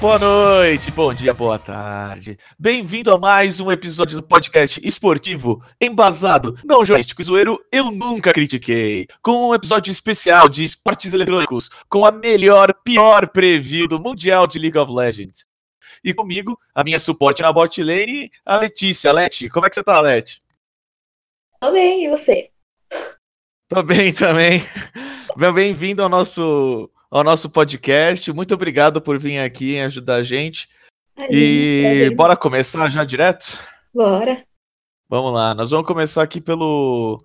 Boa noite, bom dia, boa tarde. Bem-vindo a mais um episódio do podcast esportivo embasado, não jornalístico e zoeiro, eu nunca critiquei. Com um episódio especial de esportes eletrônicos, com a melhor, pior preview do Mundial de League of Legends. E comigo, a minha suporte na bot lane, a Letícia. Leti, como é que você tá, Leti? Tô bem, e você? Tô bem também. Bem-vindo ao nosso, ao nosso podcast. Muito obrigado por vir aqui e ajudar a gente. E bora começar já direto? Bora. Vamos lá, nós vamos começar aqui pelo,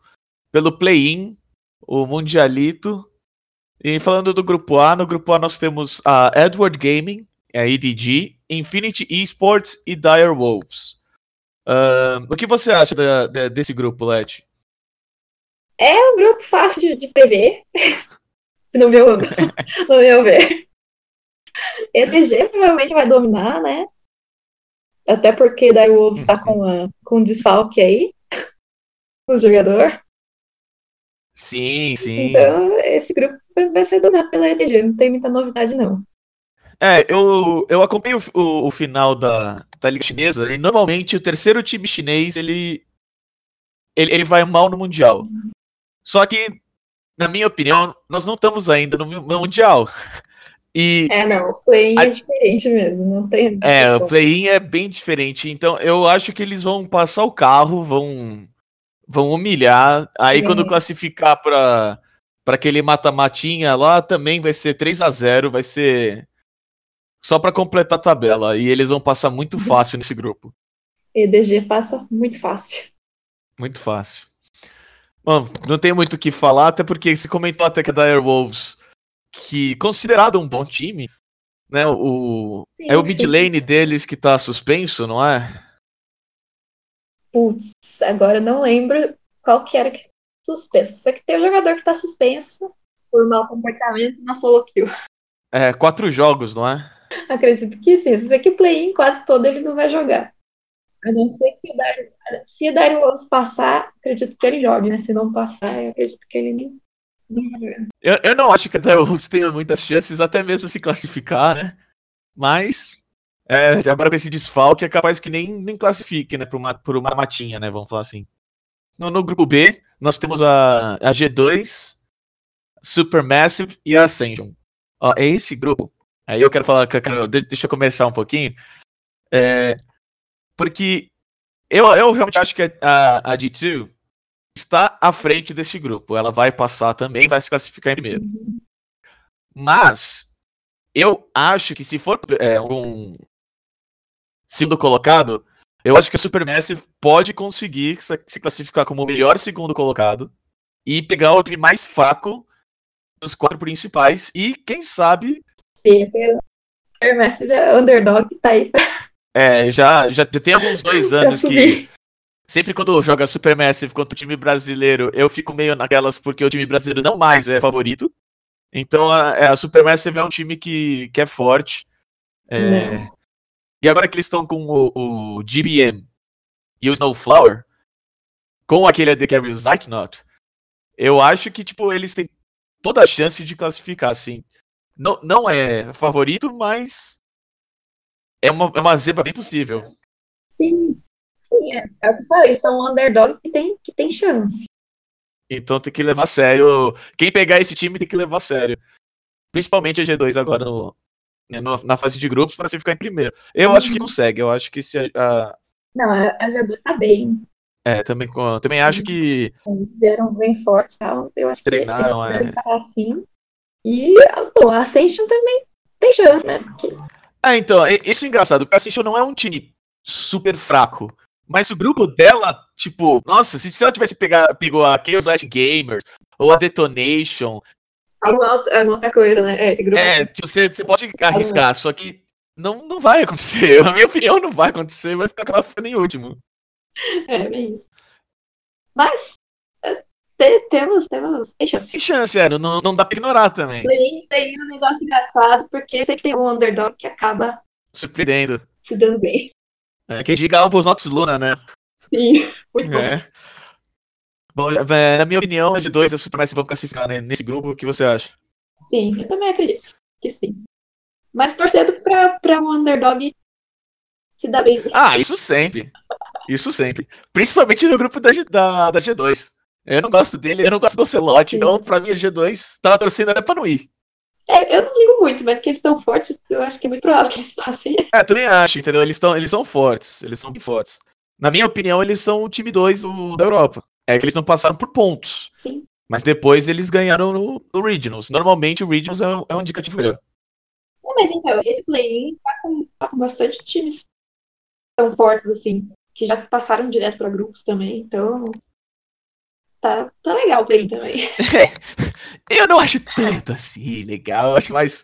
pelo play-in, o Mundialito. E falando do grupo A, no grupo A nós temos a Edward Gaming, a EDG, Infinity Esports e Dire Wolves. Ahn, o que você acha da- da- desse grupo, Let? É um grupo fácil de, de prever. no, meu, no meu ver. ETG provavelmente vai dominar, né? Até porque daí o Wolves tá com, a, com um desfalque aí. O jogador. Sim, sim. Então, esse grupo vai- ser dominado pela ETG. Não tem muita novidade, não. É, eu, eu acompanho o, o- o final da, da Liga Chinesa e normalmente o terceiro time chinês ele, ele, ele vai mal no Mundial. Só que, na minha opinião, nós não estamos ainda no, Mundial. E É, não. O play A- é diferente mesmo. Não tem. é, o play-in é bem diferente. Então eu acho que eles vão passar o carro, vão, vão humilhar. Aí Sim. quando classificar para para aquele mata-matinha lá, também vai ser 3 a 0 vai ser só para completar a tabela. E eles vão passar muito fácil nesse grupo. EDG passa muito fácil. Muito fácil. Bom, não tem muito o que falar, até porque você comentou até que a Dire Wolves, que considerado um bom time, né? O, Sim, é o sim. mid lane deles que tá suspenso, não é? Putz, agora eu não lembro qual que era que suspenso. Só que tem um jogador que tá suspenso por mau comportamento na solo kill. É, quatro jogos, não é? Acredito que sim. Se que play-in quase todo ele não vai jogar. A não ser que o Dario, se o Dario Wolves passar, acredito que ele jogue, né? Se não passar, eu acredito que ele jogar. Eu, eu não acho que a Dire Wolves tenha muitas chances, até mesmo se classificar, né? Mas, é, agora com esse desfalque, é capaz que nem, nem classifique, né? Por uma, por uma matinha, né? Vamos falar assim. No, no grupo B, nós temos a, a G2, Supermassive e a Ascension. Ó, é esse grupo. Aí eu quero falar, eu deixa eu começar um pouquinho. É, porque eu, eu realmente acho que a, a G2 está à frente desse grupo. Ela vai passar também, vai se classificar em primeiro. Mas eu acho que se for é, um segundo colocado, eu acho que a Supermassive pode conseguir se classificar como o melhor segundo colocado e pegar o time mais fraco dos quatro principais e quem sabe Sim, Messi é underdog, tá aí é, já já tem alguns dois anos que sempre quando joga Supermassive contra o time brasileiro, eu fico meio naquelas porque o time brasileiro não mais é favorito. Então a, é, a Supermassive é um time que, que é forte. É, Não. e agora que eles estão com o, o GBM e o Snowflower, com aquele AD Carry o Zytnot, eu acho que tipo, eles têm toda a chance de classificar, assim. Não, não é favorito, mas é uma, é uma zebra bem possível. Sim, sim, é, é o que eu falei, são um underdog que tem, que tem chance. Então tem que levar a sério. Quem pegar esse time tem que levar a sério. Principalmente a G2 agora no, né, no- na fase de grupos para você ficar em primeiro. Eu acho que consegue. Eu acho que se a, a- Não, a, a G2 tá bem. é, também também acho que vieram bem forte, tal. Eu acho Treinaram, que é. deve passar assim. E pô, a Ascension também tem chance, né? Porque Ah, então, é- isso é engraçado, a Ascension não é um time super fraco. Mas o grupo dela, tipo, nossa, se, se ela tivesse pegar, pegou a Chaos Light Gamers ou a Detonation, alguma alguma outra coisa, né? É, esse grupo é, tipo, você, você pode arriscar, só que não, não vai acontecer. Na minha opinião, não vai acontecer, vai ficar acabar ficando em último. é bem isso. Mas, é, temos, temos. Tem chance. Tem chance, é, não, não dá pra ignorar também. Play tem um negócio engraçado, porque sempre tem um underdog que acaba Surpreendendo. se dando bem. É, quem diga Albus Nox Luna, né? Sim, muito bom. É. Bom, é, na minha opinião, a G2 e a Supermassive vão classificar né, nesse grupo. O que você acha? Sim, eu também acredito que sim. Mas torcendo pra, pra um underdog se dar bem. Ah, isso sempre. Isso sempre. Principalmente no grupo da, da, da G2. Eu não gosto dele, eu não gosto do Ocelote, Sim. então pra mim a G2 tava torcendo até pra não ir. É, eu não ligo muito, mas que eles estão fortes, eu acho que é muito provável que eles passem. É, também acho, entendeu? Eles, tão, eles são fortes, eles são fortes. Na minha opinião, eles são o time 2 do- da Europa. É que eles não passaram por pontos. Sim. Mas depois eles ganharam no, no Regionals. Normalmente o Regionals é, um- é um indicativo melhor. É, mas então, esse play-in tá com, tá com bastante times tão fortes assim, que já passaram direto pra grupos também, então. Tá, tá legal o play-in também. Eu não acho tanto assim legal, eu acho mais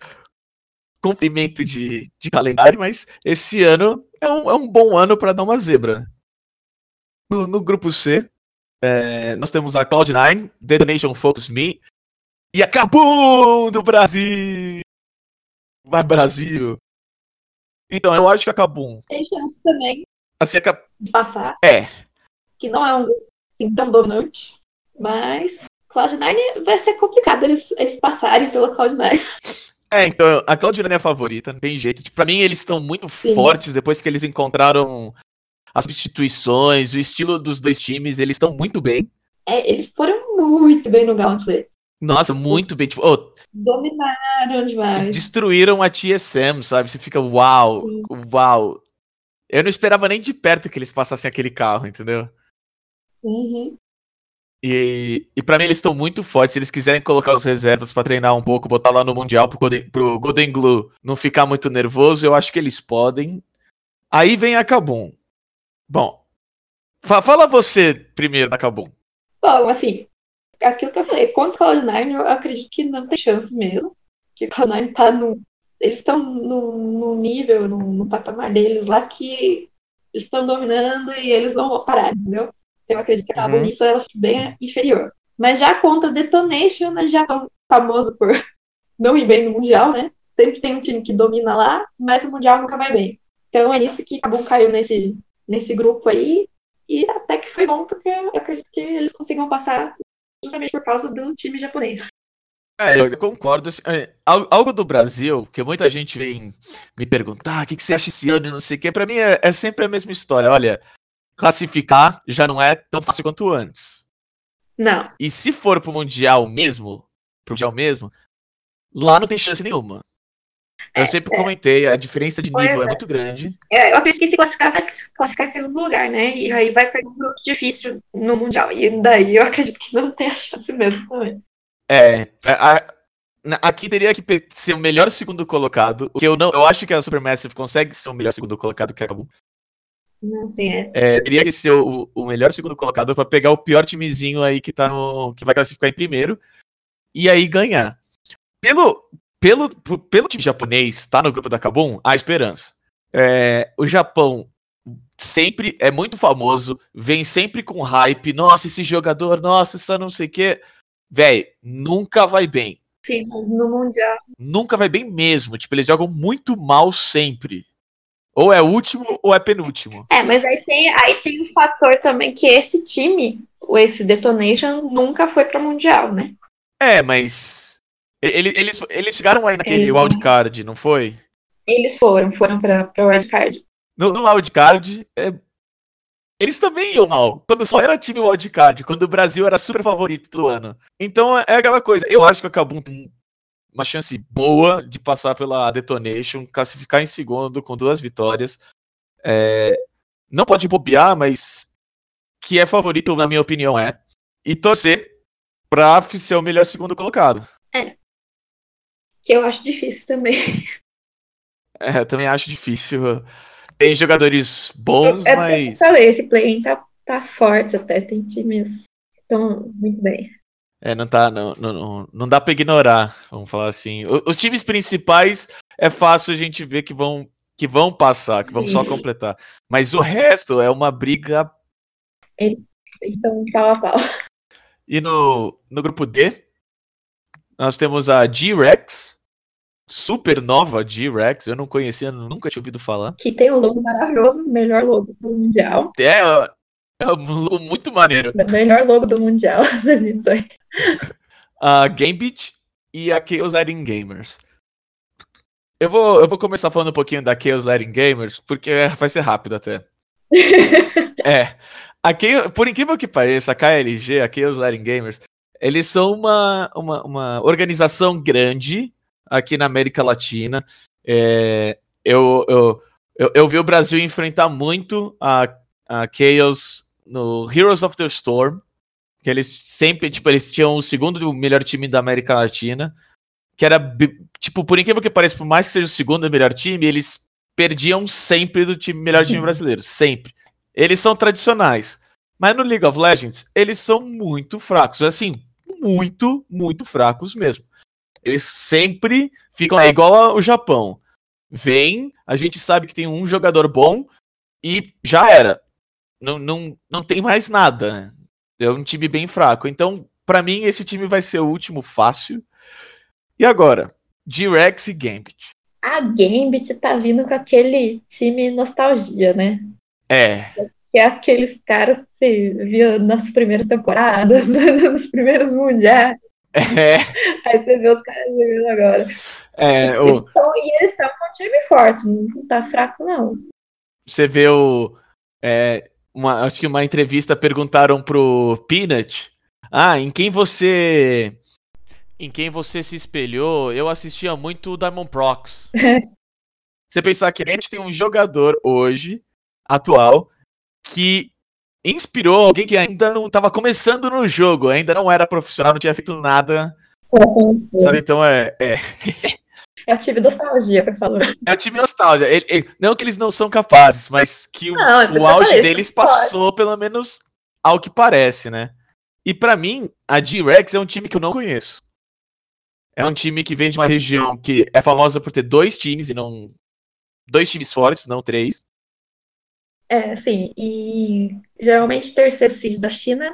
cumprimento de, de calendário, mas esse ano é um, é um bom ano para dar uma zebra. No, no grupo C, é, nós temos a Cloud9, Detonation Focus Me e a Kabum do Brasil! Vai Brasil! Então, eu acho que a Kabum. Tem chance também Assim, a Kabum de passar, é, que não é um grupo assim, tão dominante, mas Cloud9 vai ser complicado eles, eles passarem pela Cloud9. É, então, a Cloud9 é a favorita, não tem jeito. Tipo, pra mim, eles estão muito Sim. fortes depois que eles encontraram as substituições, o estilo dos dois times, eles estão muito bem. É, eles foram muito bem no Gauntlet. Nossa, muito bem. Tipo, oh, Dominaram demais. destruíram a TSM, sabe? Você fica, uau, Sim. uau. Eu não esperava nem de perto que eles passassem aquele carro, entendeu? Uhum. E, e para mim eles estão muito fortes. Se eles quiserem colocar os reservas pra treinar um pouco, botar lá no Mundial pro Golden, pro Golden Glue não ficar muito nervoso, eu acho que eles podem. Aí vem a Kabum. Bom, fa- fala você primeiro da Kabum. Bom, assim, aquilo que eu falei, contra o Cloud9, eu acredito que não tem chance mesmo. Que o Cloud9 tá no. Eles estão no, no nível, no, no patamar deles lá que eles estão dominando e eles não vão parar, entendeu? Eu acredito que a Uhum. nisso ela bem inferior. Mas já contra Detonation, né, já é famoso por não ir bem no Mundial, né? Sempre tem um time que domina lá, mas o Mundial nunca vai bem. Então é isso que acabou caiu nesse, nesse grupo aí. E até que foi bom, porque eu acredito que eles consigam passar justamente por causa do time japonês. É, eu concordo. assim, é, al- algo do Brasil, que muita gente vem me perguntar, "Ah, o que, que você acha esse ano e não sei o quê. Pra mim é, é sempre a mesma história. Olha, classificar já não é tão fácil quanto antes. Não. E se for pro Mundial mesmo, pro Mundial mesmo, lá não tem chance nenhuma. Eu sempre comentei, a diferença de nível é é. muito grande. É, eu acredito que se classificar, vai classificar em segundo lugar, né? E aí vai pegar um grupo difícil no Mundial. E daí eu acredito que não tem a chance mesmo também. É, a- aqui teria que ser o melhor segundo colocado, o que eu não, eu acho que a Supermassive consegue ser o melhor segundo colocado que acabou. Não, assim, é. É, teria que ser o, o melhor segundo colocado pra pegar o pior timezinho aí que tá no que vai classificar em primeiro e aí ganhar. Pelo pelo pelo time japonês tá no grupo da Kabum, há esperança. É, o Japão sempre é muito famoso, vem sempre com hype, nossa, esse jogador, nossa, essa não sei o quê. Véi, nunca vai bem. Sim, no Mundial. Nunca vai bem mesmo. Tipo, eles jogam muito mal sempre. Ou é último ou é penúltimo. É, mas aí tem, aí tem um fator também que esse time, o esse Detonation, nunca foi pra Mundial, né? É, mas. ele- Eles, eles chegaram aí naquele Eles- wildcard, não foi? Eles foram, foram pra, pra wildcard. No, no wildcard, é, eles também iam mal. Quando só era time wildcard, quando o Brasil era super favorito do ano. Então é aquela coisa. Eu acho que a Kabum tem uma chance boa de passar pela Detonation, classificar em segundo com duas vitórias. É, não pode bobear, mas que é favorito, na minha opinião, é. E torcer pra ser o melhor segundo colocado. Que eu acho difícil também. É, eu também acho difícil. Tem jogadores bons, É, mas. Eu falei, esse play-in tá, tá forte até. Tem times que estão muito bem. É, não tá. Não, não, não, dá pra ignorar, vamos falar assim. O- Os times principais é fácil a gente ver que vão, que vão passar, que vão só Sim. completar. Mas o resto é uma briga. Então, pau a pau. E no, no grupo D, nós temos a G-Rex, super nova G-Rex, eu não conhecia, nunca tinha ouvido falar. Que tem um logo maravilhoso, o melhor logo do Mundial. É, é muito maneiro. O melhor logo do Mundial 2018. A Gambit e a Chaos Lighting Gamers. Eu vou, eu vou começar falando um pouquinho da Chaos Lighting Gamers, porque vai ser rápido até. É. A Chaos- por incrível que pareça, a KLG, a Chaos Lighting Gamers, eles são uma, uma, uma organização grande aqui na América Latina. É, eu, eu, eu, eu vi o Brasil enfrentar muito a, a Chaos no Heroes of the Storm, que eles sempre, tipo, eles tinham o segundo melhor time da América Latina, que era, tipo, por incrível que pareça, por mais que seja o segundo melhor time, eles perdiam sempre do time melhor time brasileiro, sempre. Eles são tradicionais. Mas no League of Legends, eles são muito fracos. Assim, muito, muito fracos mesmo. Eles sempre ficam é igual ao Japão. Vem, a gente sabe que tem um jogador bom e já era. Não, não, não tem mais nada. né? É um time bem fraco. Então, pra mim, esse time vai ser o último fácil. E agora? G-Rex e Gambit. A Gambit tá vindo com aquele time nostalgia, né? É, Que é aqueles caras que você via nas primeiras temporadas, nos primeiros mundiais. é, Aí você vê os caras jogando agora. é o, Então, e eles estão com um time forte, não tá fraco, não. você vê o. é, uma, acho que uma entrevista perguntaram pro Peanut. Ah, em quem você. Em quem você se espelhou? Eu assistia muito o Diamond Prox. você pensar que a gente tem um jogador hoje, atual, que inspirou alguém que ainda não estava começando no jogo, ainda não era profissional, não tinha feito nada. Sabe? Então é, é, É o time nostalgia pra falar. é o time nostalgia. Ele- ele- não que eles não são capazes, mas que o, Não, é o eu auge falei, deles isso pode. passou, pelo menos, ao que parece, né? E pra mim, a G-Rex é um time que eu não conheço. É um time que vem de uma região que é famosa por ter dois times e não. Dois times fortes, não três. É, sim, e geralmente terceiro seed da China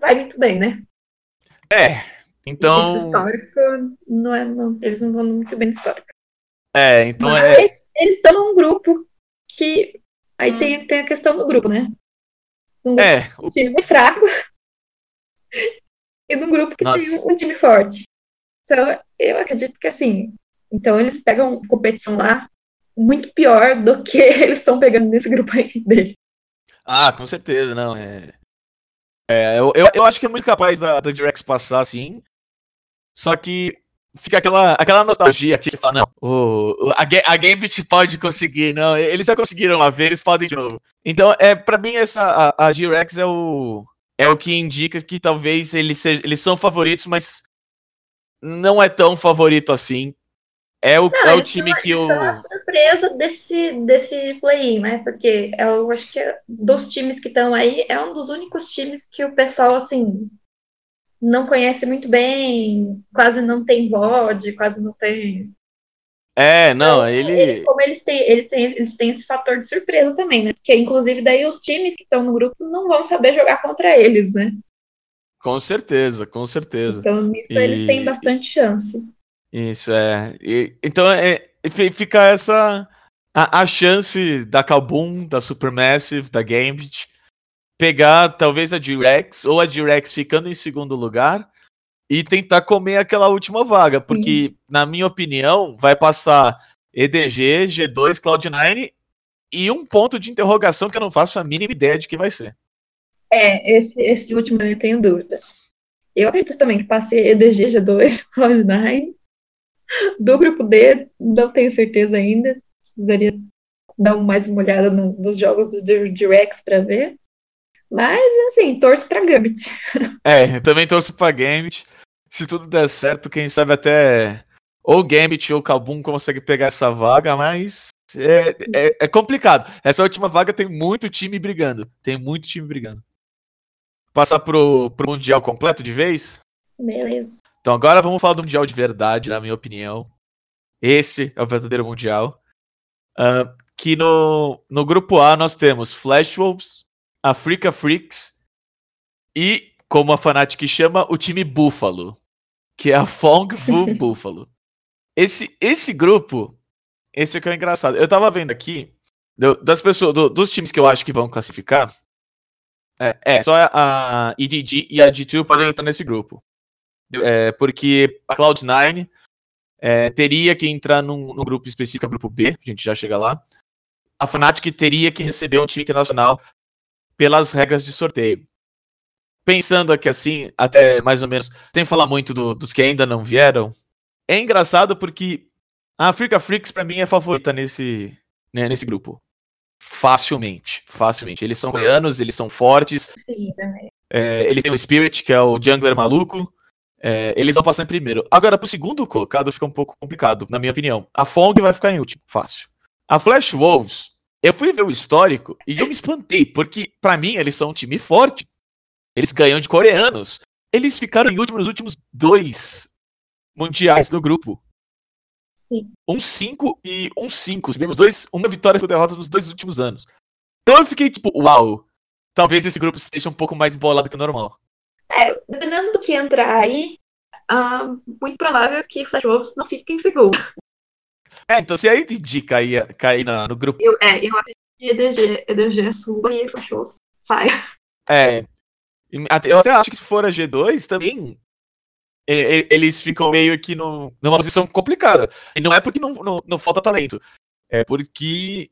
vai muito bem, né? É. Então. histórico não é, não, eles não vão muito bem no histórico. É, então Mas é. eles estão num grupo que. Aí tem, tem a questão do grupo, né? Um grupo É, um time fraco e num grupo que Nossa. tem um time forte. Então, eu acredito que assim. Então, eles pegam competição lá muito pior do que eles estão pegando nesse grupo aí dele. Ah, com certeza, não. É, é eu, eu, eu acho que é muito capaz da, da Direx passar, assim. Só que fica aquela, aquela nostalgia que fala, não, o, a, a Gambit pode conseguir, não. Eles já conseguiram uma vez, eles podem de novo. Então, é, pra mim, essa, a, a G-Rex é o, é o que indica que talvez eles, sejam, eles são favoritos, mas não é tão favorito assim. É o, é o time que o. Então, a surpresa desse, desse play-in, né? Porque eu acho que é- dos times que estão aí, é um dos únicos times que o pessoal, assim, não conhece muito bem, quase não tem VOD, quase não tem. É, não, Então, ele. Como eles têm, ele tem, eles têm esse fator de surpresa também, né? Porque, inclusive, daí os times que estão no grupo não vão saber jogar contra eles, né? Com certeza, com certeza. Então, nisso E- eles têm bastante chance. Isso é. E- então é, fi- fica essa a, a chance da Kabum, da Supermassive, da Gambit pegar talvez a G-Rex ou a G-Rex ficando em segundo lugar e tentar comer aquela última vaga, porque na minha opinião vai passar EDG, G2, Cloud9 e um ponto de interrogação que eu não faço a mínima ideia de que vai ser. É, esse, esse último eu tenho dúvida. Eu acredito também que passe EDG, G2, Cloud9. Do grupo D, não tenho certeza ainda. Precisaria dar mais uma olhada no- nos jogos do Direx para ver. Mas, assim, torço pra Gambit. É, eu também torço pra Gambit. Se tudo der certo, quem sabe até ou Gambit ou Kabum consegue pegar essa vaga, mas é, é, é complicado. Essa última vaga tem muito time brigando. Tem muito time brigando. Passar pro, pro Mundial completo de vez? Beleza. Então agora vamos falar do Mundial de verdade, na minha opinião. Esse é o verdadeiro Mundial. Ah, que no, no grupo A nós temos Flash Wolves, Africa Freaks e como a Fnatic chama, o time Búfalo, que é a Fong Fu Búfalo. Esse, esse grupo, esse é que é o engraçado. Eu tava vendo aqui, das pessoas, do- dos times que eu acho que vão classificar, é, é, só a EDG e a G2 podem entrar nesse grupo. É, porque a Cloud9 é, teria que entrar num, num grupo específico, grupo B, a gente já chega lá. A Fnatic teria que receber um time internacional pelas regras de sorteio. Pensando aqui assim, até mais ou menos, sem falar muito do- dos que ainda não vieram, é engraçado porque a Africa Freaks pra mim é favorita nesse, né, nesse grupo. Facilmente, facilmente. Eles são coreanos, eles são fortes, Sim, também. é, eles têm o Spirit, que é o jungler maluco. é, eles vão passar em primeiro. Agora, pro segundo colocado fica um pouco complicado, na minha opinião. A Fong vai ficar em último, fácil. A Flash Wolves, eu fui ver o histórico e eu me espantei, porque pra mim eles são um time forte. Eles ganham de coreanos. Eles ficaram em último nos últimos dois mundiais do grupo. Sim. Um 5 e um 5. Tivemos dois, uma vitória e uma derrota nos dois últimos anos. Então eu fiquei tipo, uau. Talvez esse grupo esteja um pouco mais embolado que o normal. É, dependendo do que entrar aí, ah, muito provável que Flash Wolves não fique em segundo. É, então se a IDG cair, cair na- no grupo. Eu, é, eu acho que EDG, EDG suba e Flash Wolves sai. É. e Eu até acho que se for a G2 também. e- e- Eles ficam meio que no, numa posição complicada. E não é porque não, não, não falta talento. É porque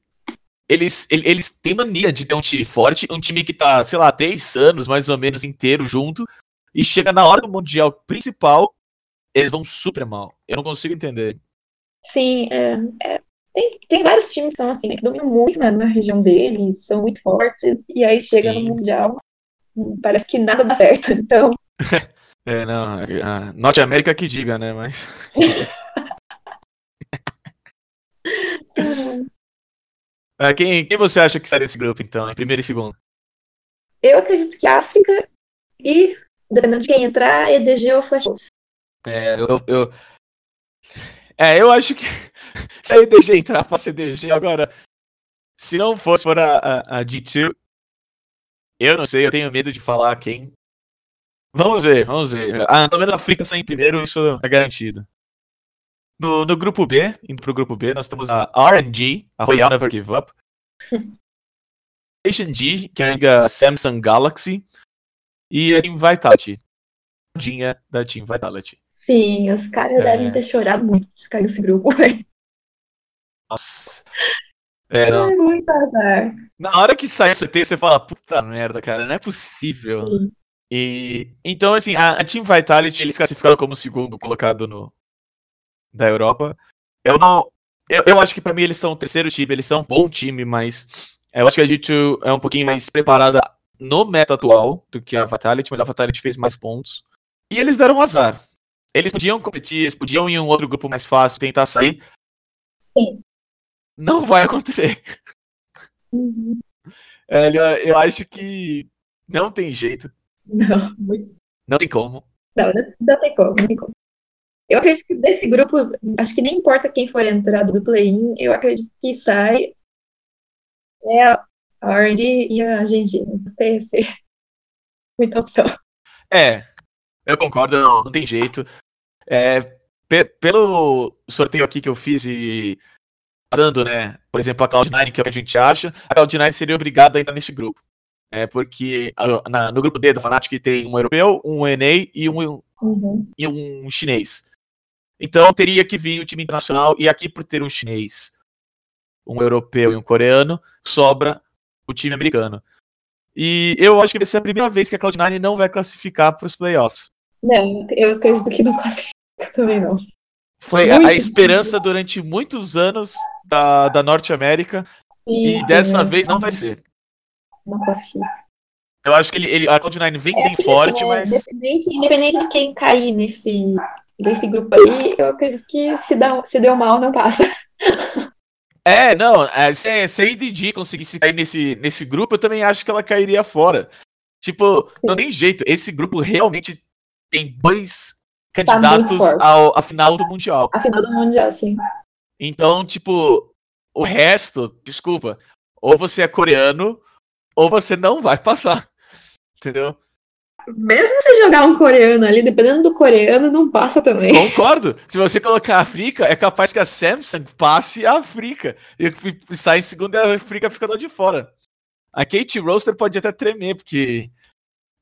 eles, ele- eles têm mania de ter um time forte, um time que tá, sei lá, três anos mais ou menos inteiro junto. E chega na hora do Mundial principal, eles vão super mal. Eu não consigo entender. Sim, é, é, tem, tem vários times que são assim, né, que dominam muito né, na região deles, são muito fortes, e aí chega Sim. no Mundial, parece que nada dá certo. Então, É, não. A Norte América que diga, né? Mas. Ah, quem, quem você acha que sai desse grupo, então, em primeiro e segundo? eu acredito que África e, dependendo de quem entrar, EDG ou Flash. É, eu, eu- é, eu acho que se a EDG entrar, passa EDG. Agora, se não fosse for a, a, a G2, eu não sei, eu tenho medo de falar quem. Vamos ver, vamos ver. Ah, também na África sai em primeiro, isso é garantido. No, no grupo B, indo pro grupo B, nós temos a RNG, a Royal Never Give Up. G, que é a Samsung Galaxy. E a Team Vitality. Tadinha da Team Vitality. Sim, os caras É. devem ter chorado muito de cair nesse grupo, velho. Nossa. É, não. É muito azar. Na hora que sai o CT, você fala, puta merda, cara, não é possível. Sim. E então, assim, a, a Team Vitality, eles classificaram como segundo colocado no da Europa. Eu não. Eu, eu acho que pra mim eles são o terceiro time, eles são um bom time, mas eu acho que a G2 é um pouquinho mais preparada no meta atual do que a Vitality, mas a Vitality fez mais pontos. E eles deram azar. Eles podiam competir, eles podiam ir em um outro grupo mais fácil, tentar sair. Sim. Não vai acontecer. Uhum. É, eu, acho que não tem jeito. Não, muito Não tem como. Não, não, não tem como, não tem como. Eu acredito que desse grupo, acho que nem importa quem for entrar do play-in, eu acredito que sai é a RD e a GG. Não tem esse- muita opção. É, eu concordo, não, não tem jeito. É, pe- pelo sorteio aqui que eu fiz e dando, né, por exemplo, a Cloud9, que é o que a gente acha, a Cloud9 seria obrigada a entrar nesse grupo. É, porque a- na- no grupo D da Fnatic tem um europeu, um NA e um, Uhum. e um chinês. Então teria que vir o time internacional, e aqui por ter um chinês, um europeu e um coreano, sobra o time americano. E eu acho que vai ser a primeira vez que a Cloud9 não vai classificar para os playoffs. Não, eu acredito que não classifica também, não. Foi a, esperança durante muitos anos da, da Norte América, e dessa vez não vai ser. Não classifica. Eu acho que ele, ele- a Cloud9 vem É bem aquilo, forte, né, mas. Independente, independente de quem cair nesse, nesse grupo aí, eu acredito que se, dá, se deu mal, não passa. É, não, é, se, se a IDG conseguisse cair nesse, nesse grupo, eu também acho que ela cairia fora. Tipo, não tem jeito, esse grupo realmente tem dois candidatos forte. ao, à final do Mundial. A final do Mundial, assim. Então, tipo, o resto, desculpa, ou você é coreano, ou você não vai passar. Entendeu? Mesmo se jogar um coreano ali, dependendo do coreano, não passa também. Concordo. Se você colocar a África, é capaz que a Samsung passe a África. E sai em segundo e a África fica lá de fora. A Kate Roaster pode até tremer, porque.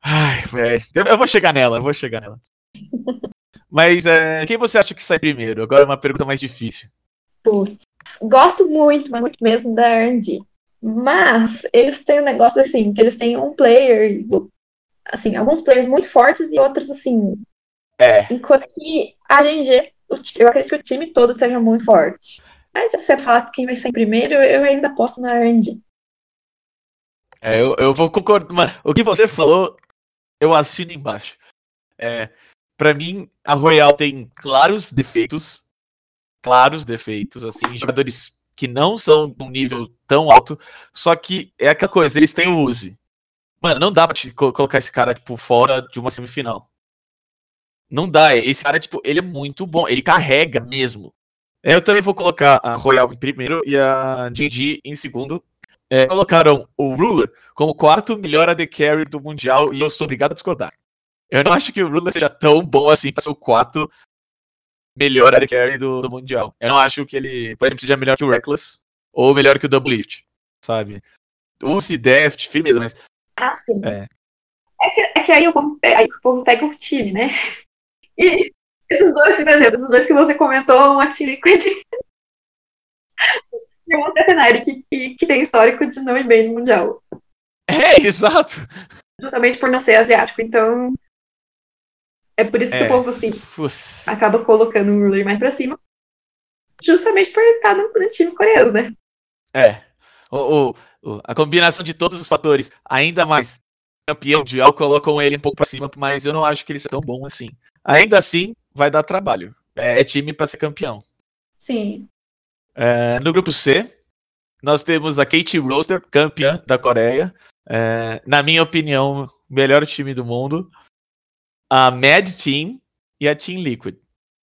Ai, velho. Eu, eu vou chegar nela, eu vou chegar nela. Mas é, quem você acha que sai primeiro? Agora é uma pergunta mais difícil. Putz. Gosto muito, mas muito mesmo da R&D. Mas eles têm um negócio assim, que eles têm um player, assim, alguns players muito fortes e outros assim. É. Enquanto que a GNG, eu acredito que o time todo seja muito forte. Mas se você falar quem vai ser primeiro, eu ainda aposto na R&D. É, eu, eu vou concordar. Mano, o que você falou, eu assino embaixo. É, para mim, a Royal tem claros defeitos. Claros defeitos, assim, jogadores que não são de um nível tão alto. Só que é aquela coisa, eles têm o Uzi. Mano, não dá pra te co- colocar esse cara, tipo, fora de uma semifinal. Não dá. Esse cara, tipo, ele é muito bom. Ele carrega mesmo. É, Eu também vou colocar a Royal em primeiro e a GG em segundo. É, colocaram o Ruler como quarto melhor AD Carry do Mundial e eu sou obrigado a discordar. Eu não acho que o Ruler seja tão bom assim pra ser o quarto melhor AD Carry do, do Mundial. Eu não acho que ele, por exemplo, seja melhor que o Reckless ou melhor que o Double Lift, sabe? Use Deft, firmeza, mas Ah, sim. É. É que, é que aí, o povo, aí o povo pega o time, né? E esses dois, por exemplo, esses dois que você comentou, uma T-Liquid e uma Tetenari, que, que, que tem histórico de não ir bem no Mundial. é, exato. Justamente por não ser asiático. Então, é por isso que É. o povo, assim, Fuss. acaba colocando o Ruler mais pra cima. Justamente por estar no, no time coreano, né? É. O- o- a combinação de todos os fatores, ainda mais campeão mundial, colocam ele um pouco pra cima, mas eu não acho que ele seja tão bom assim. Ainda assim, vai dar trabalho. É, é time pra ser campeão. Sim. É, no grupo C, nós temos a Kate Roaster, campeã da Coreia. É, na minha opinião, o melhor time do mundo. A Mad Team e a Team Liquid.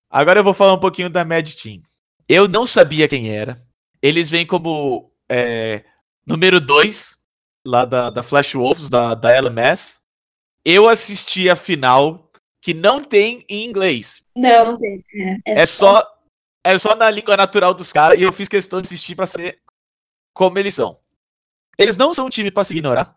Agora eu vou falar um pouquinho da Mad Team. Eu não sabia quem era. Eles vêm como é, número 2 lá da, da Flash Wolves, da, da LMS. Eu assisti a final que não tem em inglês. Não, não tem. É, É só, é só na língua natural dos caras e eu fiz questão de assistir pra saber como eles são. Eles não são um time pra se ignorar,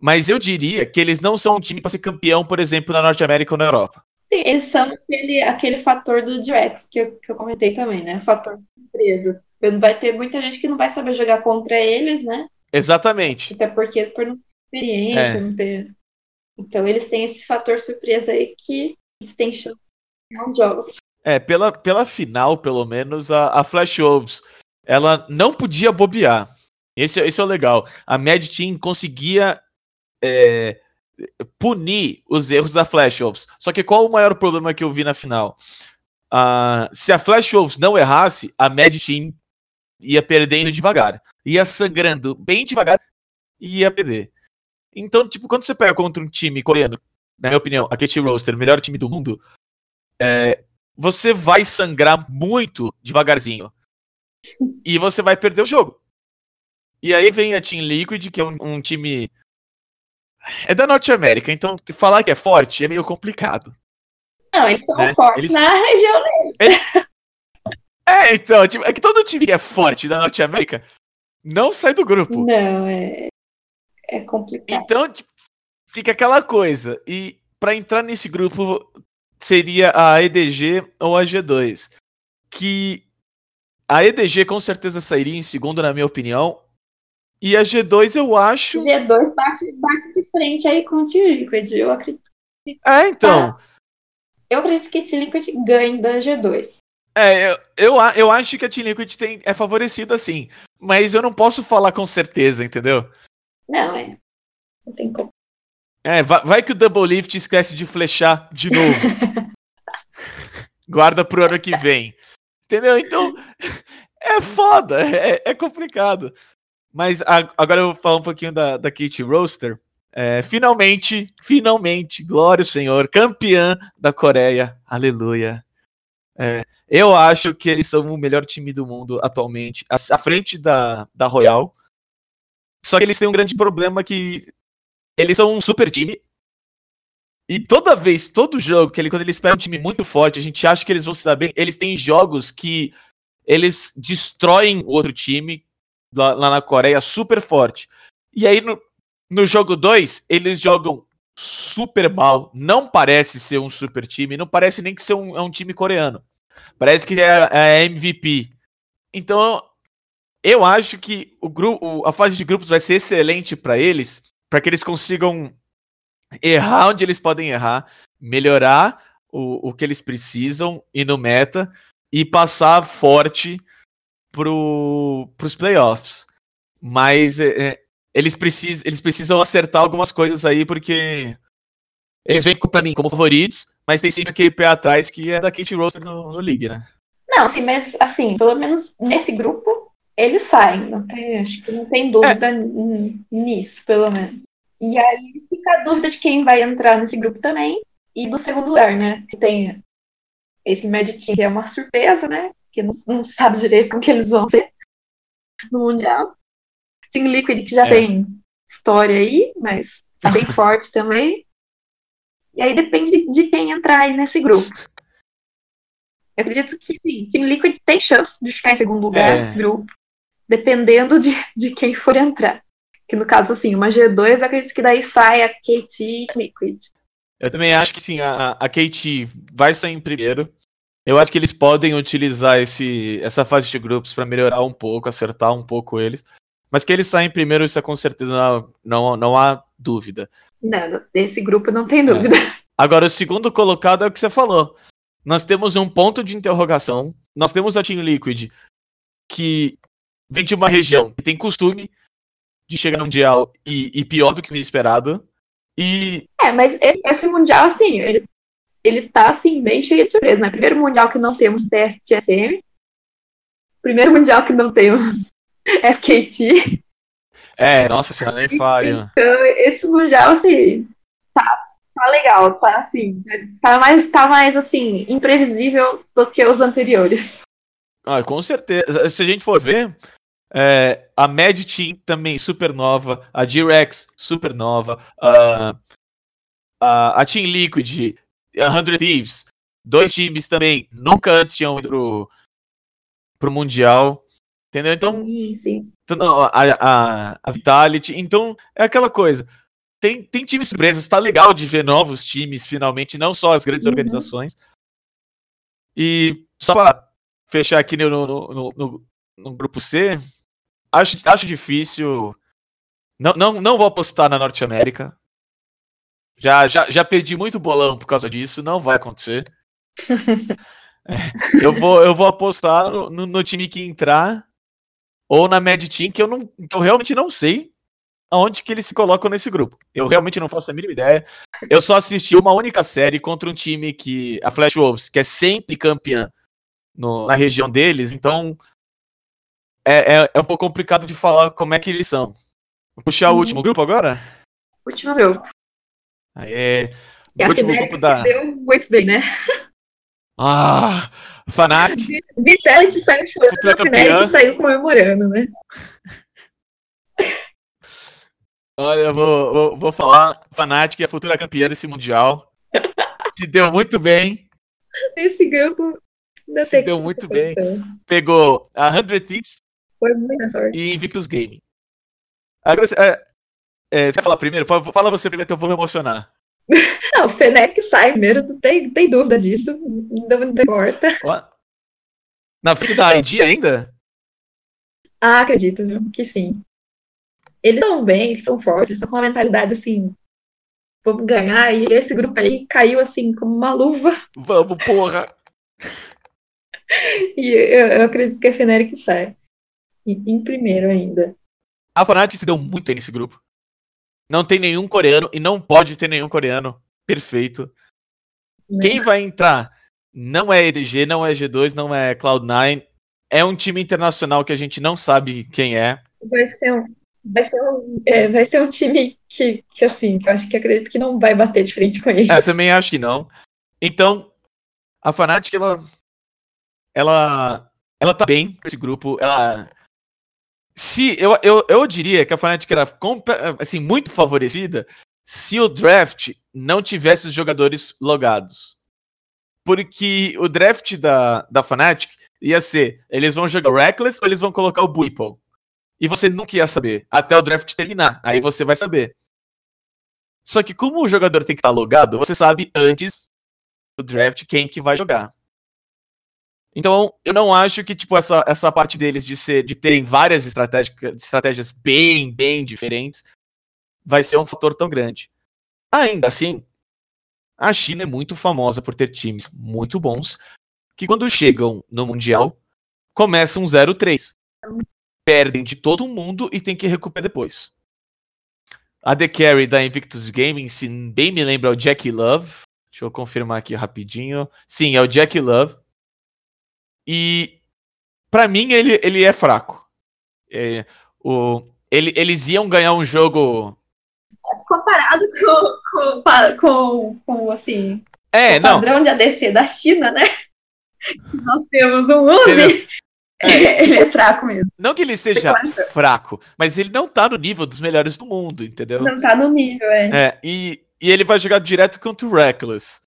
mas eu diria que eles não são um time pra ser campeão, por exemplo, na Norte América ou na Europa. Sim, eles são aquele, aquele fator do Drex que eu, que eu comentei também, né? Fator surpresa. Vai ter muita gente que não vai saber jogar contra eles, né? Exatamente. Até porque por não ter experiência, É. não ter. Então eles têm esse fator surpresa aí que eles têm chance de ganhar os jogos. É, pela, pela final, pelo menos, a, a Flash Wolves, ela não podia bobear. Esse, esse é o legal. A Mad Team conseguia é, punir os erros da Flash Wolves. Só que qual o maior problema que eu vi na final? Ah, se a Flash Wolves não errasse, a Mad Team ia perdendo devagar. Ia sangrando bem devagar e ia perder. Então, tipo, quando você pega contra um time coreano, na minha opinião, a KT Roaster, o melhor time do mundo, é, você vai sangrar muito devagarzinho. E você vai perder o jogo. E aí vem a Team Liquid, que é um, um time. É da Norte América, então falar que é forte é meio complicado. Não, eles são Né? fortes Eles- na região deles. É, então, tipo, é que todo time que é forte da Norte América não sai do grupo. Não, é. É complicado. Então, tipo, fica aquela coisa. E pra entrar nesse grupo seria a EDG ou a G2. Que a EDG com certeza sairia em segundo, na minha opinião. E a G2 eu acho. G2 bate, bate de frente aí com o T-Liquid. Eu acredito, É, então. eu acredito que T-Liquid ganhe da G2. É, eu, eu, eu acho que a Team Liquid tem, é favorecida sim. Mas eu não posso falar com certeza, entendeu? Não, é. Não tem como. É, vai, vai que o Double Lift esquece de flechar de novo. Guarda pro ano que vem. Entendeu? Então, é foda, é, é complicado. Mas a- agora eu vou falar um pouquinho da, da Kate Roaster. É, finalmente, finalmente, glória ao Senhor, campeã da Coreia. Aleluia. É, eu acho que eles são o melhor time do mundo atualmente, à, frente da, da Royal. Só que eles têm um grande problema que eles são um super time. E toda vez, todo jogo, que ele, quando eles pegam um time muito forte, a gente acha que eles vão se dar bem. Eles têm jogos que eles destroem outro time lá, lá na Coreia super forte. E aí no, no jogo 2, eles jogam super mal. Não parece ser um super time, não parece nem que ser um, é um time coreano. Parece que é, é MVP. Então, eu acho que o grupo, a fase de grupos vai ser excelente para eles, para que eles consigam errar onde eles podem errar, melhorar o, o que eles precisam e no meta e passar forte pro, pros playoffs. Mas é, é, eles, precis, eles precisam acertar algumas coisas aí, porque eles vêm pra mim como favoritos, mas tem sempre aquele pé atrás que é da Kate Rose no, no League, né? Não, sim, mas assim, pelo menos nesse grupo, eles saem. Não tem, acho que não tem dúvida n- nisso, pelo menos. E aí fica a dúvida de quem vai entrar nesse grupo também. E do segundo lugar, né? Que tem esse Team, que é uma surpresa, né? Que não, não sabe direito como que eles vão ser no Mundial. Team Liquid, que já É. tem história aí, mas tá bem forte também. E aí depende de, quem entrar aí nesse grupo. Eu acredito que sim, Team Liquid tem chance de ficar em segundo lugar É. nesse grupo, dependendo de, de quem for entrar. Que no caso, assim, uma G2, eu acredito que daí sai a KT e Team Liquid. Eu também acho que sim, a, a Kate vai sair em primeiro. Eu acho que eles podem utilizar esse, essa fase de grupos para melhorar um pouco, acertar um pouco eles. Mas que eles saem primeiro, isso é com certeza não, não, não há dúvida. Não, desse grupo não tem dúvida. Agora, o segundo colocado é o que você falou. Nós temos um ponto de interrogação. Nós temos a Team Liquid, que vem de uma região que tem costume de chegar no Mundial e, e pior do que o esperado. E É, mas esse, esse Mundial, assim, ele, ele tá, assim, bem cheio de surpresa, né? Primeiro Mundial que não temos TSM. Primeiro Mundial que não temos SKT. é, nossa senhora, nem falho. Então, esse Mundial, assim, tá, tá legal, tá, assim, tá mais, tá mais, assim, imprevisível do que os anteriores. Ah, com certeza. Se a gente for ver, é, a Mad Team também super nova, a G-Rex super nova, a, a, a Team Liquid, a 100 Thieves, dois times também nunca antes tinham ido pro, pro Mundial. Entendeu? Então, Sim, sim. Então, não, a, a, a Vitality. Então, é aquela coisa. Tem, tem times surpresas, tá legal de ver novos times, finalmente, não só as grandes Uhum. organizações. E só pra fechar aqui no, no, no, no- grupo C, acho, acho difícil. Não, não, não vou apostar na Norte América. Já, já, já perdi muito bolão por causa disso, não vai acontecer. É, eu, vou, eu vou apostar no- no time que entrar ou na Mad Team, que eu, não, que eu realmente não sei aonde que eles se colocam nesse grupo. Eu realmente não faço a mínima ideia. Eu só assisti uma única série contra um time que. A Flash Wolves, que é sempre campeã no- na região deles, então. É, é, é um pouco complicado de falar como é que eles são. Vou puxar o Uhum. último grupo agora? Último grupo. Aê. E a último Fnatic grupo da. deu muito bem, né? Ah! Fanatic. Vitality saiu chorando, Futura campeã. Saiu comemorando, né? Olha, eu vou, vou, vou falar. Fanatic é a futura campeã desse Mundial. Se deu muito bem. Esse grupo ainda Se deu muito bem. Pegou a 100 Thieves Foi muita sorte. e Invictus Gaming. Agora, você- é, é, você vai falar primeiro? Fala você primeiro que eu vou me emocionar. Não, o Fnatic sai primeiro, não tem, tem dúvida disso. Não, não importa. Na frente da ID ainda? Ah, acredito, viu? Que sim. Eles estão bem, eles são fortes, eles estão com uma mentalidade assim. Vamos ganhar, e esse grupo aí caiu assim como uma luva. Vamos, porra! E eu, eu acredito que a Fnatic sai. Em, em primeiro ainda. A Fnatic se deu muito bem nesse grupo. Não tem nenhum coreano e não pode ter nenhum coreano. Perfeito. né? Quem vai entrar não é EDG, não é G2, não é Cloud9. É um time internacional que a gente não sabe quem é. Vai ser um, vai ser um, é, vai ser um time que, que, assim, eu acho que acredito que não vai bater de frente com eles. É, eu também acho que não. Então, a Fnatic, ela. Ela. Ela tá bem com esse grupo. Ela. Se. Eu, eu, eu diria que a Fnatic era assim, muito favorecida se o draft não tivesse os jogadores logados. Porque o draft da, da Fnatic ia ser, eles vão jogar Reckless ou eles vão colocar o Buipo? E você nunca ia saber, até o draft terminar. Aí você vai saber. Só que como o jogador tem que estar logado, você sabe antes do draft quem que vai jogar. Então, eu não acho que tipo essa, essa parte deles de ser de terem várias estratégias, estratégias bem, bem diferentes vai ser um fator tão grande. Ainda assim, a China é muito famosa por ter times muito bons que quando chegam no mundial começam 0-3. Perdem de todo mundo e tem que recuperar depois. A The Carry da Invictus Gaming, se bem me lembra, é o Jack Love. Deixa eu confirmar aqui rapidinho. Sim, é o Jack Love. E pra mim ele, ele é fraco. É, o, ele, eles iam ganhar um jogo. Comparado com, com, com, com, assim, É, o não. padrão de ADC da China, né? Nós temos um Uzi? É, ele é fraco mesmo. Não que ele seja fraco, mas ele não tá no nível dos melhores do mundo, entendeu? Não tá no nível, é. É, e, e ele vai jogar direto contra o Reckless.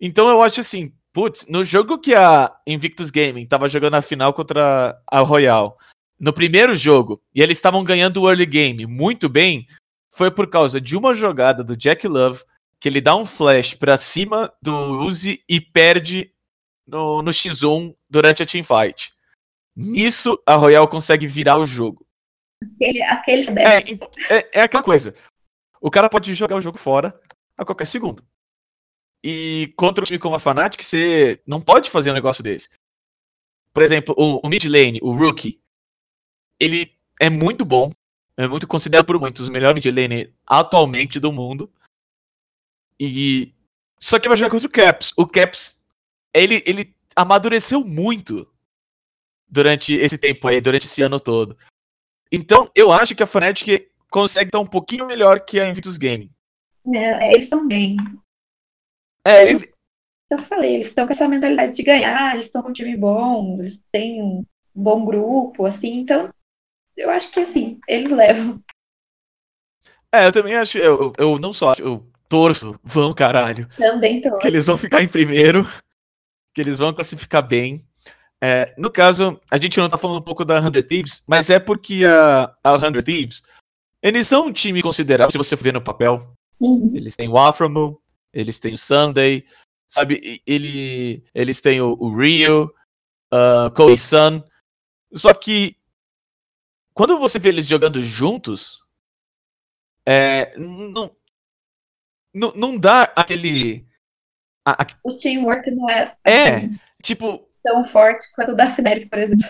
Então eu acho assim, putz, no jogo que a Invictus Gaming tava jogando a final contra a Royal, no primeiro jogo, e eles estavam ganhando o early game muito bem, foi por causa de uma jogada do Jack Love, que ele dá um flash pra cima do Uzi e perde no, no X1 durante a teamfight. Nisso, a Royal consegue virar o jogo. Aquele, aquele É, é, é aquela coisa. O cara pode jogar o jogo fora a qualquer segundo. E contra um time como a Fnatic, você não pode fazer um negócio desse. Por exemplo, o, o mid lane, o Rookie, ele é muito bom. É muito considerado por muitos o melhor mid lane atualmente do mundo. E. Só que vai jogar contra o Caps. O Caps, ele, ele amadureceu muito durante esse tempo aí, durante esse ano todo. Então, eu acho que a Fnatic consegue estar um pouquinho melhor que a Invictus Gaming. É, eles estão bem. É, ele- Eu falei, eles estão com essa mentalidade de ganhar, eles estão com um time bom, eles têm um bom grupo, assim, então eu acho que assim, eles levam. é, eu também acho. Eu, eu não só acho, eu torço, vão caralho. Também tô. Que eles vão ficar em primeiro, que eles vão classificar bem. É, no caso, a gente não tá falando um pouco da 100 Thieves, mas é porque a, a 100 Thieves, eles são um time considerável, se você for ver no papel. Uhum. Eles têm o Afromo, eles têm o Sunday, sabe? Ele, eles têm o, o Rio, uh, Koei Sun. Só que quando você vê eles jogando juntos, é, não, não, não dá aquele. a- a- O teamwork não é, É. assim, tipo, tão forte quanto o da Fnatic, por exemplo.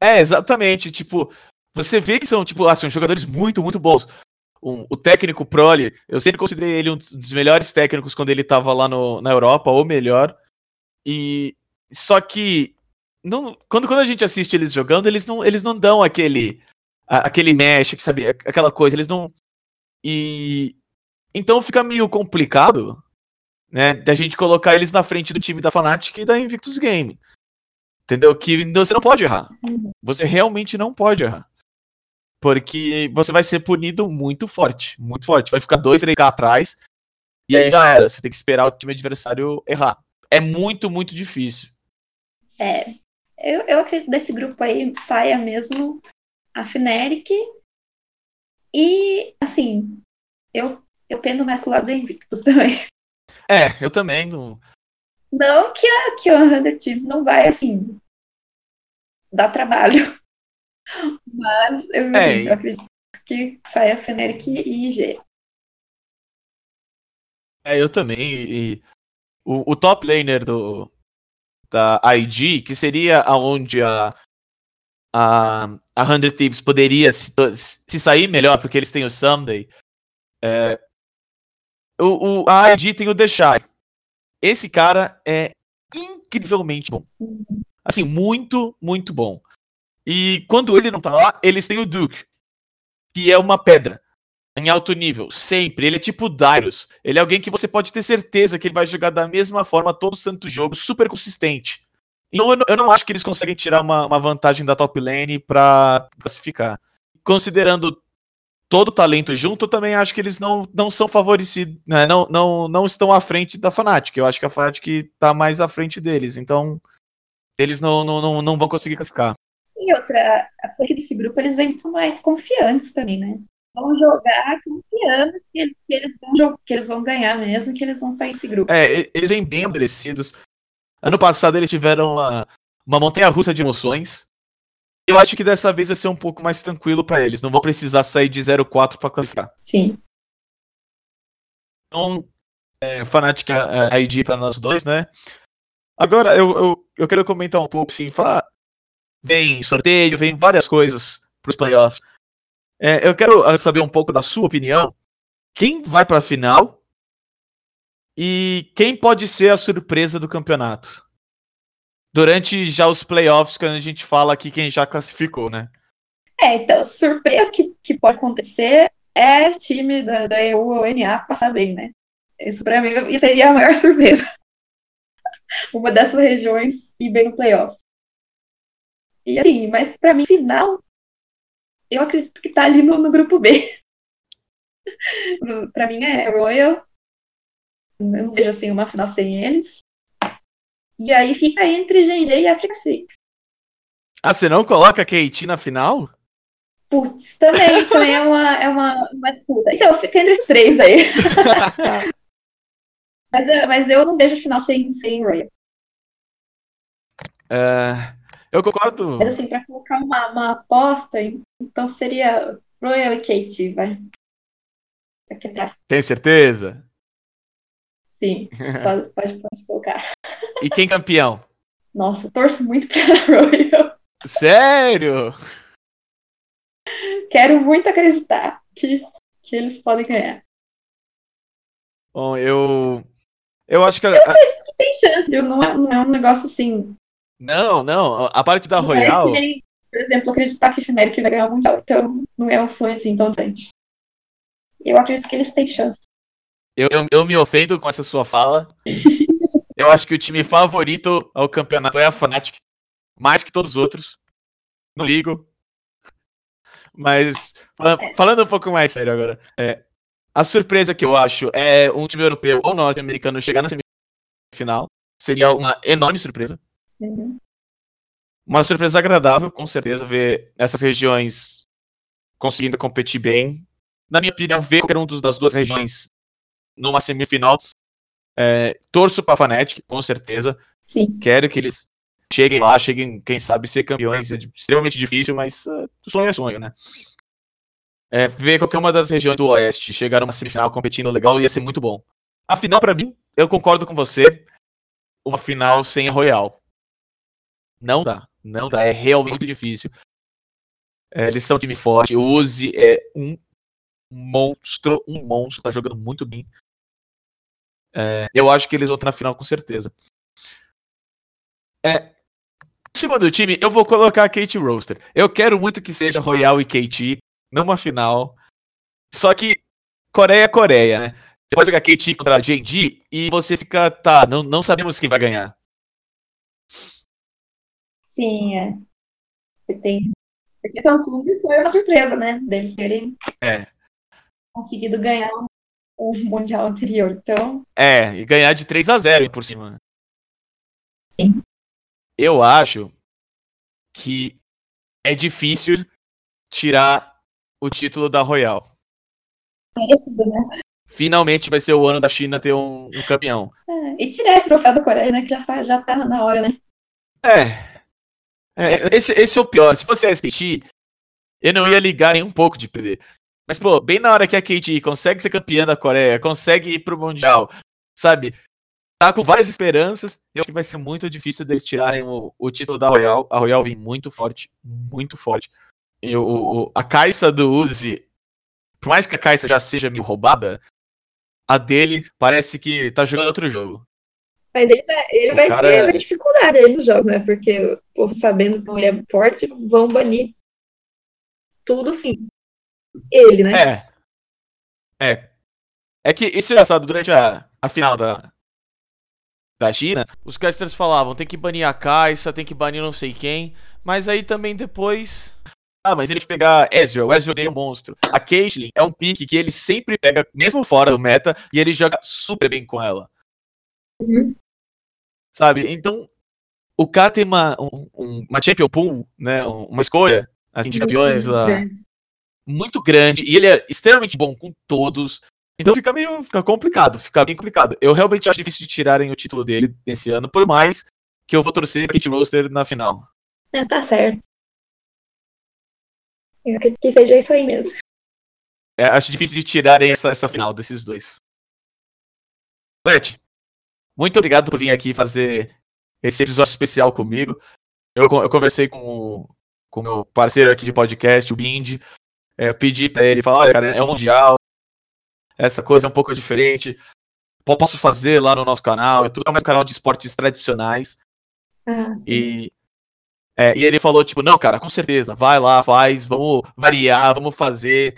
É, exatamente. Tipo, você vê que são, tipo, assim, jogadores muito, muito bons. Um- o técnico Proli, eu sempre considerei ele um dos melhores técnicos quando ele tava lá no, na Europa, ou melhor. E. Só que. Não, quando, quando a gente assiste eles jogando, eles não, eles não dão aquele. a- aquele mesh, que sabe? Aquela coisa, eles não. E. Então fica meio complicado, né? Da gente colocar eles na frente do time da Fnatic e da Invictus Game. Entendeu? Que você não pode errar. Você realmente não pode errar. Porque você vai ser punido muito forte. Muito forte. Vai ficar dois, três k atrás. E aí já era. Você tem que esperar o time adversário errar. É muito, muito difícil. É, eu, eu acredito que desse grupo aí saia mesmo a Fnatic. E, assim, eu, eu pendo mais pro lado do Invictus também. É, eu também não. Não que a, que a 100 Thieves não vai, assim, dar trabalho. Mas eu, É, acredito que saia Fnatic e IG. É, eu também. E, o, o top laner do, da IG, que seria aonde a, a, a 100 Thieves poderia se, se sair melhor, porque eles têm o Sunday. É, o, o, a IG tem o Deshai. Esse cara é incrivelmente bom. Assim, muito, muito bom. E quando ele não tá lá, eles têm o Duke, que é uma pedra em alto nível, sempre. Ele é tipo Darius. Ele é alguém que você pode ter certeza que ele vai jogar da mesma forma todo santo jogo, super consistente. Então eu, não- eu não acho que eles conseguem tirar uma, uma vantagem da top lane pra classificar. Considerando todo o talento junto, eu também acho que eles não, não são favorecidos, né? Não, não, não estão à frente da Fnatic. Eu acho que a Fnatic tá mais à frente deles. Então, eles não, não, não, não vão conseguir classificar. E outra, porque desse grupo eles vêm muito mais confiantes também, né? Vão jogar confiando que eles, que eles vão, que eles vão ganhar mesmo, que eles vão sair desse grupo. É, eles vêm bem amadurecidos. Ano passado eles tiveram uma, uma montanha russa de emoções. Eu acho que dessa vez vai ser um pouco mais tranquilo pra eles. Não vão precisar sair de 0-4 pra classificar. Sim. Então, é, Fnatic é, ID pra nós dois, né? Agora, eu, eu, eu quero comentar um pouco, assim, falar. Vem sorteio, vem várias coisas pros playoffs. É, eu quero ah, saber um pouco da sua opinião. Quem vai pra final? E quem pode ser a surpresa do campeonato? Durante já os playoffs, quando a gente fala aqui quem já classificou, né? É, então, surpresa que, que pode acontecer é time da, da EU ou NA passar bem, né? Isso pra mim seria a maior surpresa. Uma dessas regiões ir bem no playoff. E assim, mas pra mim, final, eu acredito que tá ali no, no grupo B. pra mim é Royal. Eu não vejo assim uma final sem eles. E aí fica entre GG e Africa Fix. Ah, você não coloca a KT na final? Putz, também, também é uma, é uma, uma disputa. Então, fica entre os três aí. Mas, eu- mas eu não vejo a final sem, sem Royal. É, eu concordo. Mas assim, pra colocar uma, uma aposta, então seria Royal e Kate, vai. Pra quebrar. Tem certeza? Sim, pode, pode, pode colocar. E quem campeão? Nossa, torço muito pra Royal. Sério? Quero muito acreditar que, que eles podem ganhar. Bom, eu. Eu acho que. a- a- Tem chance, viu? Não é, não é um negócio assim. Não, não. A parte da não é Royal. que nem, por exemplo, acreditar que o Fnatic vai ganhar o Mundial. Então, não é um sonho assim tão grande. Eu acredito que eles têm chance. Eu, eu, eu me ofendo com essa sua fala. Eu acho que o time favorito ao campeonato é a Fnatic. Mais que todos os outros. Não ligo. Mas, fala- falando um pouco mais sério agora. é, a surpresa que eu acho é um time europeu ou norte-americano chegar na semifinal. Seria uma enorme surpresa. Uhum. Uma surpresa agradável, com certeza, ver essas regiões conseguindo competir bem. Na minha opinião, ver qualquer um das duas regiões numa semifinal. É, torço pra Fnatic, com certeza. Sim. Quero que eles cheguem lá, cheguem, quem sabe, ser campeões. É extremamente difícil, mas uh, sonho é sonho, né? É, ver qualquer uma das regiões do Oeste chegar numa semifinal competindo legal ia ser muito bom. A final, pra mim, eu concordo com você. Uma final sem a Royal. Não dá. Não dá. É realmente difícil. É, eles são um time forte. O Uzi é um monstro. Um monstro. Tá jogando muito bem. É, eu acho que eles vão estar na final com certeza. É, segundo time, eu vou colocar a Kate Roaster. Eu quero muito que seja Royal e Kate numa final. Só que Coreia é Coreia, né? Você pode jogar Kate contra a JD e você fica, tá, não, não sabemos quem vai ganhar. Sim, é. Você tem. Porque Samsung foi uma surpresa, né? Deles terem É. conseguido ganhar o Mundial anterior. Então, É, e ganhar de 3 a 0 por cima. Sim. Eu acho que é difícil tirar o título da Royal. merecido, né? Finalmente vai ser o ano da China ter um, um campeão. É, E tirar esse troféu da Coreia, né? Que já, fa- já tá na hora, né? É. É, esse, esse é o pior. Se fosse a SKT, eu não ia ligar nem um pouco de perder. Mas, pô, bem na hora que a KT consegue ser campeã da Coreia, consegue ir pro Mundial, sabe? Tá com várias esperanças. Eu acho que vai ser muito difícil deles tirarem o, o título da Royal. A Royal vem muito forte, muito forte. E o, o- a caixa do Uzi, por mais que a caixa já seja meio roubada, a dele parece que tá jogando outro jogo. Mas ele vai, ele O vai cara ter é- uma dificuldade aí nos jogos, né? Porque o povo sabendo que ele é forte, vão banir tudo sim. Ele, né? É. É. É que isso é engraçado, durante a, a final da, da China, os casters falavam, tem que banir a Caixa, tem que banir não sei quem, mas aí também depois Ah, mas ele tem que pegar Ezreal, o Ezreal é um monstro. A Caitlyn é um pick que ele sempre pega, mesmo fora do meta, e ele joga super bem com ela. Uhum. Sabe? Então, o cara tem uma, um- um- uma champion pool, né? um- Uma escolha assim, de campeões ah, muito grande, e ele é extremamente bom com todos. Então fica meio fica complicado, fica bem complicado. Eu realmente acho difícil de tirarem o título dele nesse ano, por mais que eu vou torcer pra Kate Roaster na final. É, tá certo. Eu acredito que seja isso aí mesmo. É, acho difícil de tirarem essa, essa final desses dois. Let, muito obrigado por vir aqui fazer esse episódio especial comigo. Eu, eu conversei com o meu parceiro aqui de podcast, o Bind. É, eu pedi pra ele, falar, olha, cara, é mundial, essa coisa é um pouco diferente. Po- Posso fazer lá no nosso canal, é tudo mais um canal de esportes tradicionais. Ah. E, é, e ele falou, tipo, não, cara, com certeza, vai lá, faz, vamos variar, vamos fazer.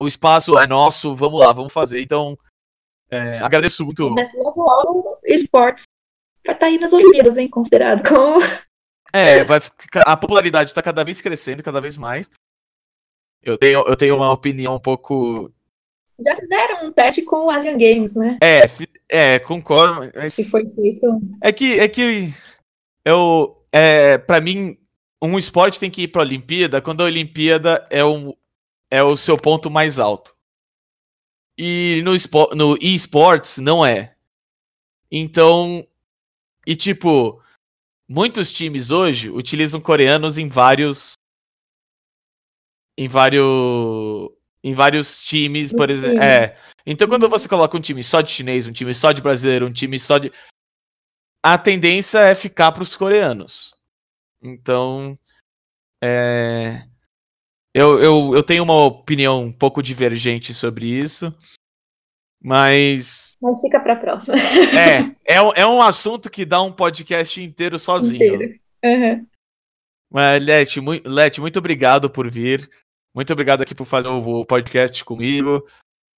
O espaço é nosso, vamos lá, vamos fazer. Então, é, agradeço muito. Mas logo, logo, esportes vai estar aí nas Olimpíadas, hein? Considerado como. É, vai ficar- a popularidade está cada vez crescendo, cada vez mais. Eu tenho, eu tenho uma opinião um pouco. Já fizeram um teste com o Asian Games, né? É, é, concordo, mas. Que foi feito. É que, é que eu, é, para mim, um esporte tem que ir para a Olimpíada quando a Olimpíada é, um, é o seu ponto mais alto. E no, espo- no esports não é. Então, e tipo, muitos times hoje utilizam coreanos em vários em vários em vários times, por exemplo, é. Então quando você coloca um time só de chinês, um time só de brasileiro, um time só de a tendência é ficar para os coreanos. Então, é, eu, eu, eu tenho uma opinião um pouco divergente sobre isso, mas Mas fica pra próxima. é, é, um- é um assunto que dá um podcast inteiro sozinho. Inteiro. Aham. Mas, Leti, Leti, muito obrigado por vir. Muito obrigado aqui por fazer o, podcast comigo.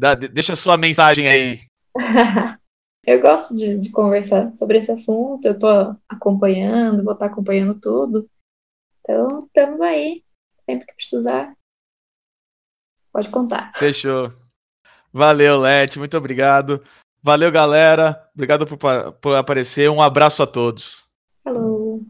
Dá- de- deixa sua mensagem aí. Eu gosto de, de conversar sobre esse assunto, eu tô acompanhando, vou estar acompanhando tudo. Então, estamos aí. Sempre que precisar, pode contar. Fechou. Valeu, Leti, muito obrigado. Valeu, galera. Obrigado por, por aparecer. Um abraço a todos. Falou!